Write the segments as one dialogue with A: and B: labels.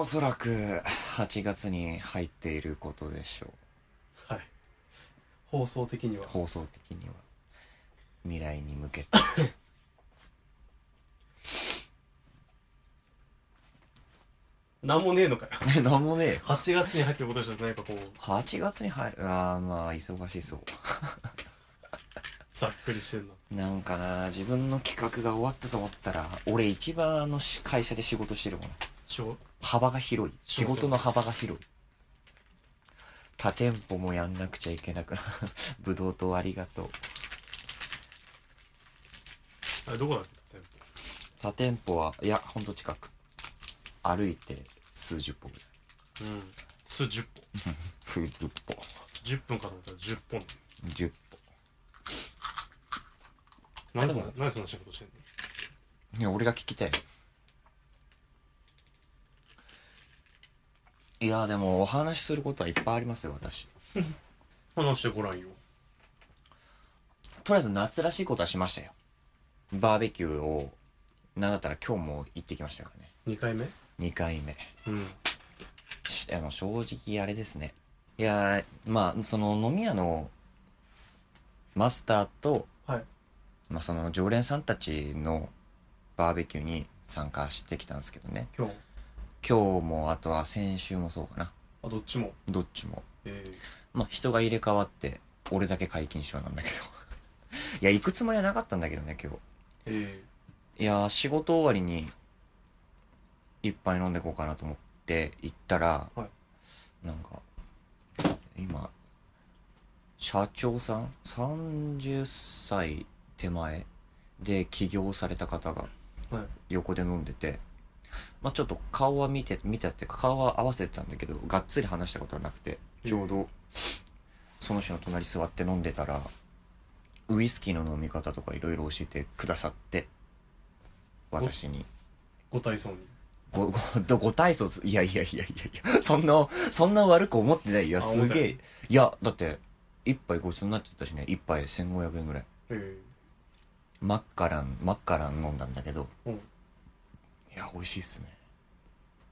A: おそらく8月に入っていることでしょう。
B: はい。放送的には。
A: 放送的には。未来に向けて。
B: なんもねえのかよ。
A: えなんもねえよ。
B: 8月に入ってることでしょ何かこう。
A: 8月に入る。ああまあ忙しそう。
B: ざっくりしてんの。
A: なんかな自分の企画が終わったと思ったら俺一番あのし会社で仕事してるもん。
B: しょ
A: 幅が広い。仕
B: 仕事
A: 事の幅が広い。他店舗もやんなくちゃいけなくぶどうとありがとう。
B: あれどこだっけ
A: 他店舗はいやほんと近く。歩いて数十歩ぐらい。
B: うん。数十歩。
A: 数十歩。
B: 10分かと思ったら10本。
A: 10歩。
B: 何そな何そんな仕事してんの？
A: いや俺が聞きたいいやでもお話しすることはいっぱいありますよ私。
B: 話してごらんよ。
A: とりあえず夏らしいことはしましたよ。バーベキューをなんだったら今日も行ってきましたからね。
B: 2回目
A: ？2回目。
B: うん。
A: しあの正直あれですね。いやーまあその飲み屋のマスターと、
B: はい。
A: まあ、その常連さんたちのバーベキューに参加してきたんですけどね。
B: 今日？
A: 今日もあとは先週もそうかな。
B: あどっちも？
A: どっちも。
B: えー、
A: まあ人が入れ替わって俺だけ解禁賞なんだけど。いや行くつもりはなかったんだけどね今日。
B: え
A: いやー仕事終わりに一杯飲んでこうかなと思って行ったら、
B: は
A: なんか今社長さん？30歳手前で起業された方が
B: ー、はい。
A: 横で飲んでて、まあ、ちょっと顔は見て見てっていうか顔は合わせてたんだけどがっつり話したことはなくてちょうどその人の隣座って飲んでたらウイスキーの飲み方とかいろいろ教えてくださって私に。
B: ご体操に？
A: ごごご体操いやいやいやいやいやそんなそんな悪く思ってないいや
B: あ
A: すげえ。い。やだって一杯ごちそうになっちゃったしね。一杯1500円ぐらい。
B: え。
A: マッカランマッカラン飲んだんだけど
B: ー、う。ん
A: いや美味しいっすね。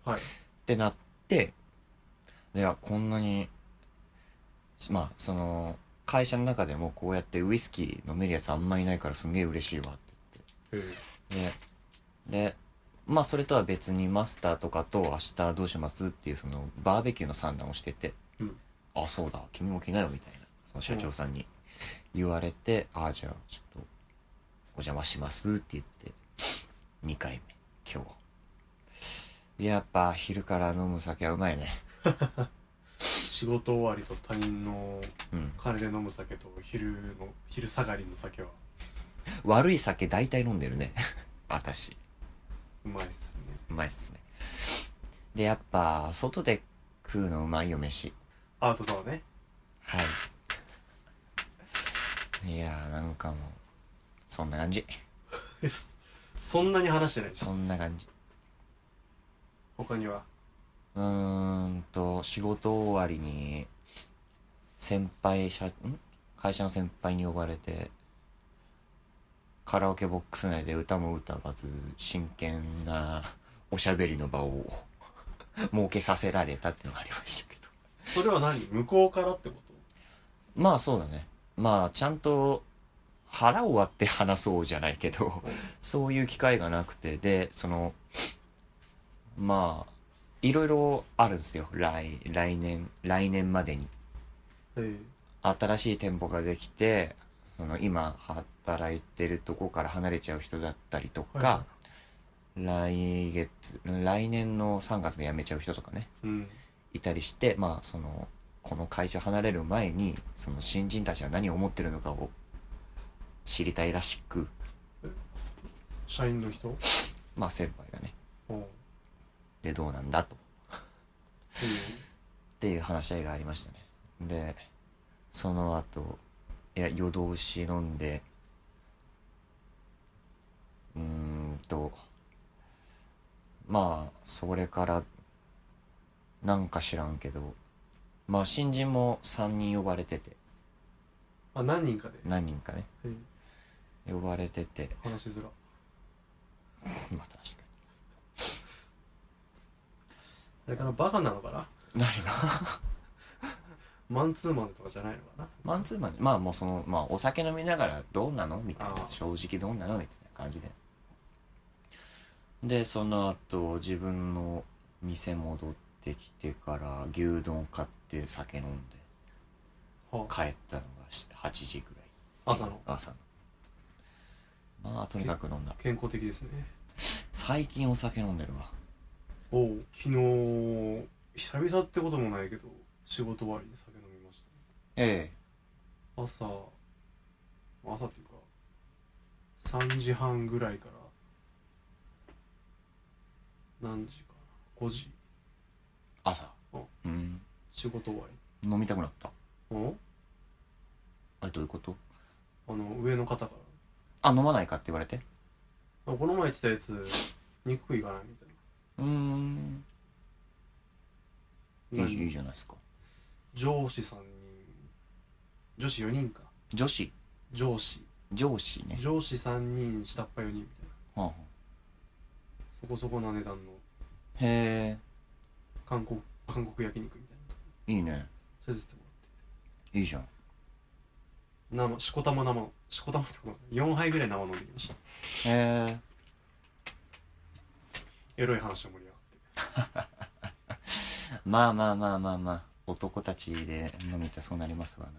B: はい。
A: ってなっていやこんなにまあその会社の中でもこうやってウイスキー飲めるやつあんまいないからすんげえ嬉しいわって
B: え
A: 言って。ででまあそれとは別にマスターとかと明日どうしますっていうそのバーベキューの算段をしてて
B: うん「
A: あそうだ君も来なよ」みたいなその社長さんに言われて「ああじゃあちょっとお邪魔します」って言って2回目今日やっぱ昼から飲む酒はうまいね。
B: 仕事終わりと他人の
A: うん
B: 金で飲む酒と昼の昼下がりの酒は。
A: 悪い酒大体飲んでるね。私。
B: うまいっすね。
A: うまいっすね。でやっぱ外で食うのうまいよ飯。
B: アウトドアね。
A: はい。いやーなんかもうそんな感じ。
B: そんなに話してない。し
A: そんな感じ
B: 他には？
A: うーんと仕事終わりに先輩社ん？会社の先輩に呼ばれてカラオケボックス内で歌も歌わず真剣なおしゃべりの場を 設けさせられたっていうのがありましたけど。
B: それは何？向こうからってこ
A: まあそうだね。まあちゃんと腹を割って話そうじゃないけどそういう機会がなくてでそのまあいろいろあるんですよ。来来年来年までに。
B: とえ。
A: 新しい店舗ができてその今働いてるとこから離れちゃう人だったりとか、来月来年の3月で辞めちゃう人とかね
B: えうん。
A: いたりしてまあそのこの会社離れる前にその新人たちは何を思ってるのかを知りたいらしく。
B: 社員の人？
A: まあ先輩がね。
B: う。ん
A: でどうなんだと。っていう話し合いがありましたね。でその後いや夜通し飲んでうーんとまあそれからなんか知らんけどまあ新人も3人呼ばれてて。
B: あ何人かで、
A: 何人かね。
B: え
A: 呼ばれてて。
B: え話しづら。
A: まあ確かに
B: あれかなバカなのかな？
A: 何が？
B: マンツーマンとかじゃないのかな？
A: マンツーマン？まあもうそのまあお酒飲みながらどうなの？みたいな。正直どうなの？みたいな感じで。でその後自分の店戻ってきてから牛丼買って酒飲んで。
B: は
A: 帰ったのが8時ぐらい。
B: 朝の？
A: 朝の。まあとにかく飲んだ。
B: 健康的ですね。
A: 最近お酒飲んでるわ
B: おう。昨日久々ってこともないけど仕事終わりに酒飲みまし
A: え
B: た朝朝っていうか3時半ぐらいから何時かな？5時。
A: え朝
B: あ
A: うん。
B: 仕事終わ
A: 飲みたくなった？
B: りお
A: あれどういうこと？
B: あの上の方か
A: あ飲まないかって言われて？
B: この前言ってたやつ肉食いかないみたいう
A: ーん。い
B: ない
A: いいいじゃないですか。
B: 上司3人女子4人か。
A: 女子？
B: 上司。
A: 上司ね。
B: 上司3人下っ端4人みたいな。
A: はあは
B: そこそこな値段の。
A: あへ
B: 韓国韓国焼肉みたいな。い
A: えいね。
B: それでても
A: いいじゃん。
B: らって生しこたま生のしこたまってこと4杯ぐらい生飲んできました。
A: へえ
B: エロい話で盛り上がって。
A: まあまあまあまあまあ男たちで飲みたそうなりますわな。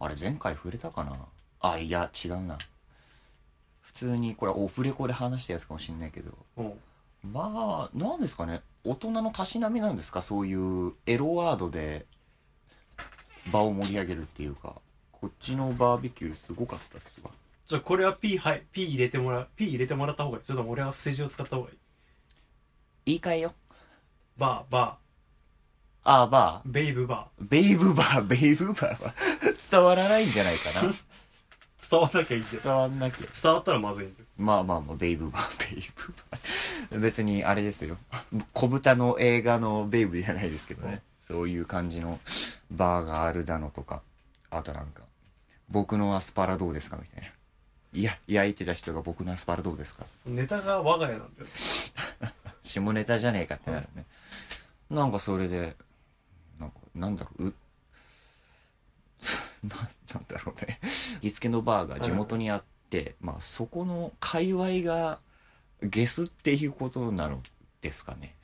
A: あれ前回触れたかな？あいや違うな。普通にこれオフレコで話したやつかもしんないけど。まあなんですかね？大人のたしなみなんですか？そういうエロワードで場を盛り上げるっていうか。こっちのバーベキューすごかったっすわ
B: じゃあこれは P はい P 入れてもらう P 入れてもらった方がいい。ちょっと俺は伏せ字を使った方がいい。
A: 言い換えよ。
B: バーバ
A: ああバ
B: ー。ベイブバ
A: ー。ベイブバー。ベイブバーは 伝わらないんじゃないかな。
B: ー伝わんなきゃいいんだよ。
A: 伝わんなきゃ。
B: 伝わったらまずいんだよ。
A: まあまあまあベイブバーベイブバー。別にあれですよ。小豚の映画のベイブじゃないですけどね。そういう感じのバーがあるだのとか。あとなんか僕のアスパラどうですかみたいないや焼いてた人が僕のアスパラどうですか？
B: ネタが我が家なんだよ。
A: 下ネタじゃねえかってなるね。なんかそれでなんかなんだろうう ななんだろうね。行きつけのバーが地元にあって、まあそこの界隈がゲスっていうことなのですかね。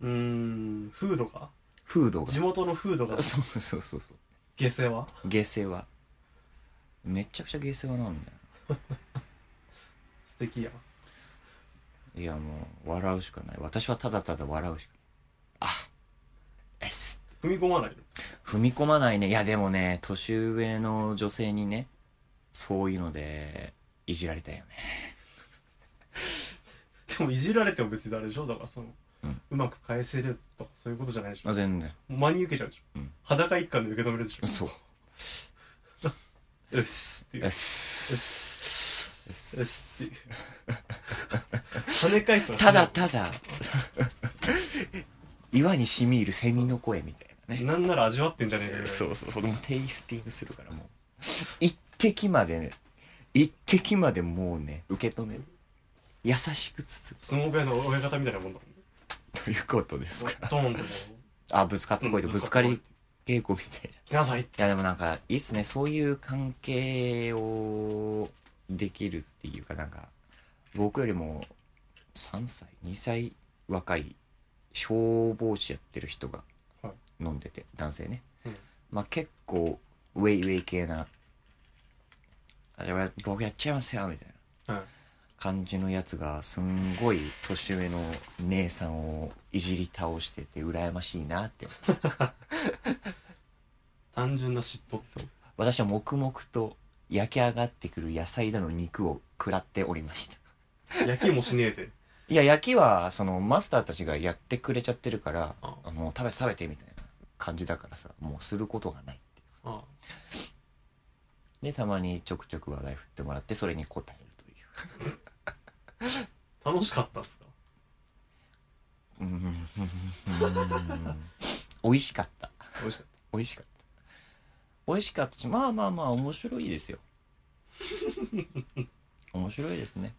B: うーんフードが？
A: 風土が。
B: 地元のフードが。
A: そうそうそうそう。
B: 下世話？
A: 下世話めちゃくちゃ下世話なんだよ。
B: 素敵や
A: いやもう笑うしかない。私はただただ笑うし。かないあえっす
B: 踏み込まないの？
A: 踏み込まないね。いやでもね年上の女性にねそういうのでいじられたよね。
B: でもいじられても別にあれでしょ？だからその、
A: う
B: うんまく返せるとかそういうことじゃないでしょ？
A: あ全然。
B: 真に受けちゃうでしょ、
A: うん。
B: 裸一貫で受け止めるでしょ？
A: そう
B: うっすっていう
A: えっ
B: うっ
A: す
B: すうっすっていう跳ね返すの。
A: ただただ岩にしみ入るセミの声みたいなね。
B: なんなら味わってんじゃねえかぐらい。
A: そうそうそれもテイスティングするからもう。一滴までね一滴までもうね受け止める。優しく包
B: 相撲部屋の親方みたいなもんだもんね。
A: むということですか
B: ドーンとも
A: あぶつかってこいと。
B: うん
A: ぶつかり稽古みたいな。
B: 来なさい。
A: いやでもなんかいいっすねそういう関係をできるっていうかなんか僕よりも3歳2歳若い消防士やってる人が
B: はい。
A: 飲んでて、男性ね、
B: うん。
A: まあ結構ウェイウェイ系な「あれは僕やっちゃいますよ」みたいな。
B: はい
A: 感じのやつがすんごい年上の姉さんをいじり倒してて羨ましいなって。思ってた
B: 単純な嫉妬。
A: そう私は黙々と焼き上がってくる野菜だの肉を食らっておりました。
B: 焼きもしねえで。
A: いや焼きはそのマスターたちがやってくれちゃってるからもう食べて食べてみたいな感じだからさもうすることがない
B: あ。
A: でたまにちょくちょく話題振ってもらってそれに答えるという
B: 楽しかったっすか？
A: うーん。美味しかった。
B: 美味しかっ
A: 美味しかった。美味しかったしまあまあまあ面白いですよ。面白いですね。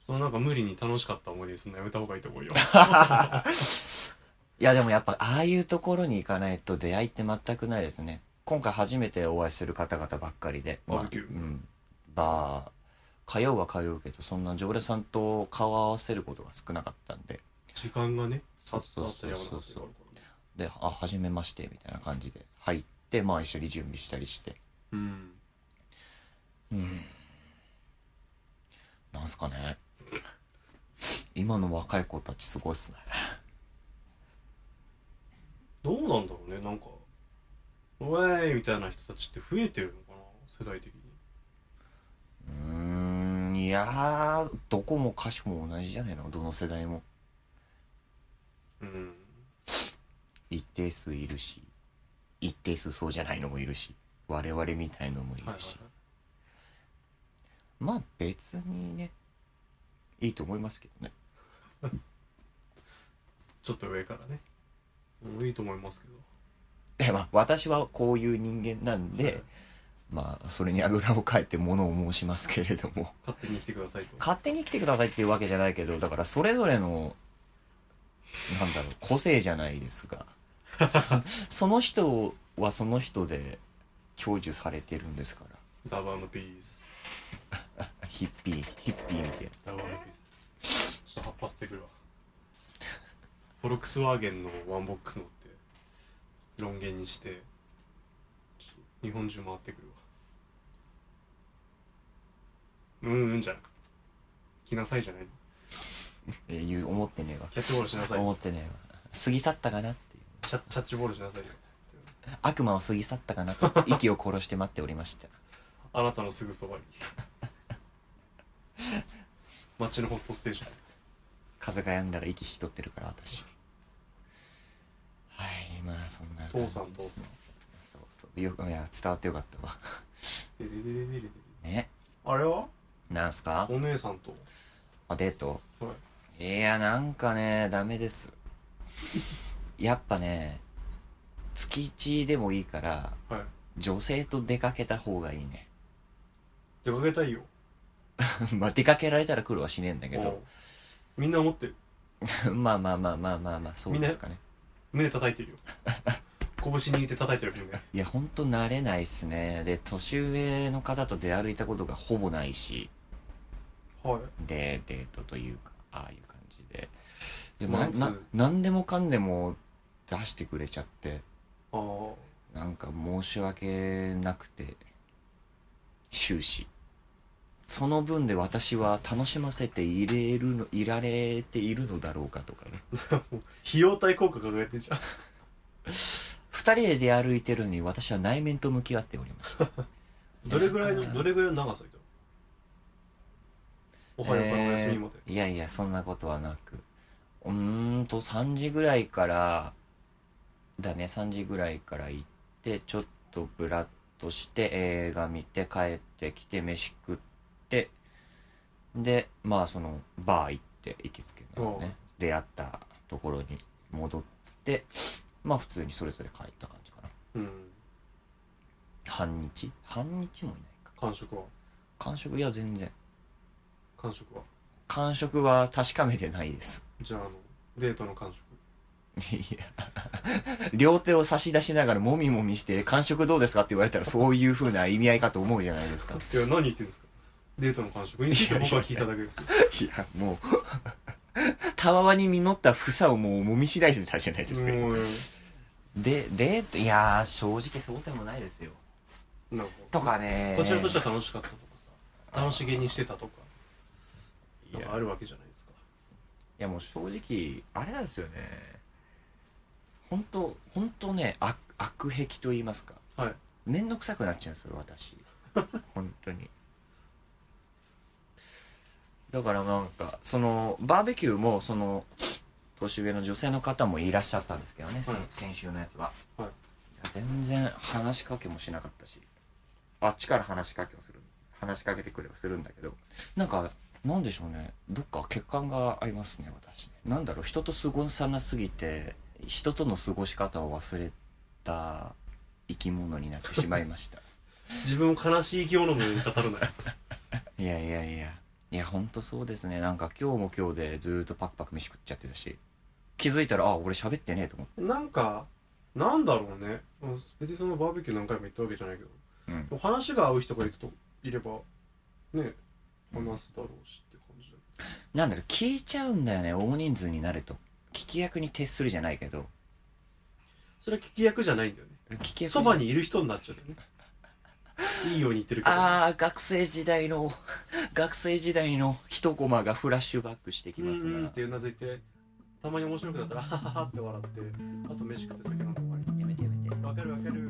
B: そのなんか無理に楽しかった思い出すんのやめた方がいいと思うよ。
A: いやでもやっぱああいうところに行かないと出会いって全くないですね。今回初めてお会いする方々ばっかりで。
B: バーベキュー。
A: うん。バー通うは通うけどそんな常連さんと顔を合わせることが少なかったんで。
B: 時間がね
A: そうそうそうそう
B: あったりやらなかったりあるからね
A: で「あ初めまして」みたいな感じで入ってまあ一緒に準備したりして。
B: うん。
A: うん。なんすかね。今の若い子たちすごいっすね。
B: どうなんだろうねなんか「おい!」みたいな人たちって増えてるのかな世代的に
A: いやーどこもかしこも同じじゃないの？どの世代も。
B: うん。
A: 一定数いるし一定数そうじゃないのもいるし我々みたいのもいるし、
B: はいはいはい。
A: まあ別にねいいと思いますけどね。
B: ちょっと上からね。うんいいと思いますけど。
A: でまあ私はこういう人間なんで、まあそれにあぐらをかいてものを申しますけれども。
B: 勝手に来てくださいと。
A: 勝手に来てくださいっていうわけじゃないけどだからそれぞれのなんだろう個性じゃないですが そその人はその人で享受されてるんですから。
B: ラバーのピース。
A: ヒッピーヒッピーみたいな。
B: ラバーのピース。ちょっと葉っぱ吸ってくるわ。フォルクスワーゲンのワンボックス乗ってロン毛にして日本中回ってくるわ。うんうんじゃなくて。来なさいじゃないの。
A: えーいう思ってねえわ。
B: キャッチボールしなさい。
A: 思ってねえわ。過ぎ去ったかなっていう。
B: チャチャッチボールしなさいよ。
A: 悪魔を過ぎ去ったかなと。息を殺して待っておりました。
B: あなたのすぐそばに。街のホットステーション。
A: 風が止んだら息引き取ってるから私。はいまあそんな感じです
B: 父さん父さん
A: そうそうよいや伝わってよかったわ。
B: デレデレデレデレ。
A: ね。
B: あれは？
A: なんすか？
B: お姉さんと。
A: あデート？
B: はい。
A: いやなんかねダメです。やっぱね月1でもいいから
B: はい。
A: 女性と出かけた方がいいね。
B: 出かけたいよ。
A: まあ出かけられたら苦労はしねえんだけど。
B: う。んみんな思ってる。
A: まあまあまあまあまあまあそうですかね。
B: 胸叩いてるよ 拳握って叩いてる胸
A: いやほんと慣れないっすね。で年上の方と出歩いたことがほぼないし。
B: はい。
A: でデートというかああいう感じで。でなな何でもかんでも出してくれちゃって。
B: ああ。
A: なんか申し訳なくて。終始。その分で私は楽しませていれるのいられているのだろうかとかね。
B: 費用対効果考えてんじゃん
A: 二人で出歩いてるのに私は内面と向き合っておりました。
B: どれぐらいのどれぐらいの長さいたの？おはようからお休みまで、
A: えーいやいやそんなことはなく。うーんと3時ぐらいからだね。3時ぐらいから行ってちょっとブラッとして映画見て帰ってきて飯食ってでまあそのバー行って行きつけのね出会ったところに戻ってまあ普通にそれぞれ帰った感じかな。
B: うん
A: 半日？半日もいないか。
B: 感触は？
A: 完食？いや全然。
B: 感触は？
A: 完食は確かめてないです。
B: じゃああのデートの感触
A: いや。両手を差し出しながらもみもみして「感触どうですか?」って言われたらそういう風な意味合いかと思うじゃないですか。
B: いや何言ってんですか？デートの感触について僕は聞いただけですよ。
A: いやもうたわわに実った房をもうもみしだいでたじゃないですか、ででいやー正直そうでもないですよ。
B: なんか。
A: とかね
B: こちらとしては楽しかったとかさ。楽しげにしてたとか。
A: いや。
B: あるわけじゃないですか。
A: いやもう正直あれなんですよね。本当本当ね悪悪癖と言いますか。
B: はい。
A: 面倒くさくなっちゃうんですよ私。本当にだからなんかそのバーベキューもその年上の女性の方もいらっしゃったんですけどね、
B: はい。
A: 先先週のやつは、
B: はい。
A: いや全然話しかけもしなかったしあっちから話しかけをする話しかけてくれはするんだけどなんかなんでしょうね。どっか欠陥がありますね私ね。なんだろう人と過ごさなすぎて人との過ごし方を忘れた生き物になってしまいました。
B: 自分を悲しい生き物のように語るなよ。
A: いやいやいやいいやほんとそうですね。なんか今日も今日でずーっとパクパク飯食っちゃってたし。気づいたらあ俺喋ってねえと思って。
B: なんかなんだろうね。うん別にそのバーベキュー何回も行ったわけじゃないけど。
A: うん。
B: でも話が合う人がいるといればね話すだろうしって感じだよ
A: なんだろう聞いちゃうんだよね。大人数になると。聞き役に徹するじゃないけど。
B: それは聞き役じゃないんだよね。
A: 聞き役
B: そばにいる人になっちゃうんだよね いいように言ってるけど。
A: ああ学生時代の 学生時代の一コマがフラッシュバックしてきます
B: ってうなずいてたまに面白くなったらハハハって笑ってあと飯食って酒飲んで終わり
A: やめてやめて。
B: わかるわかる。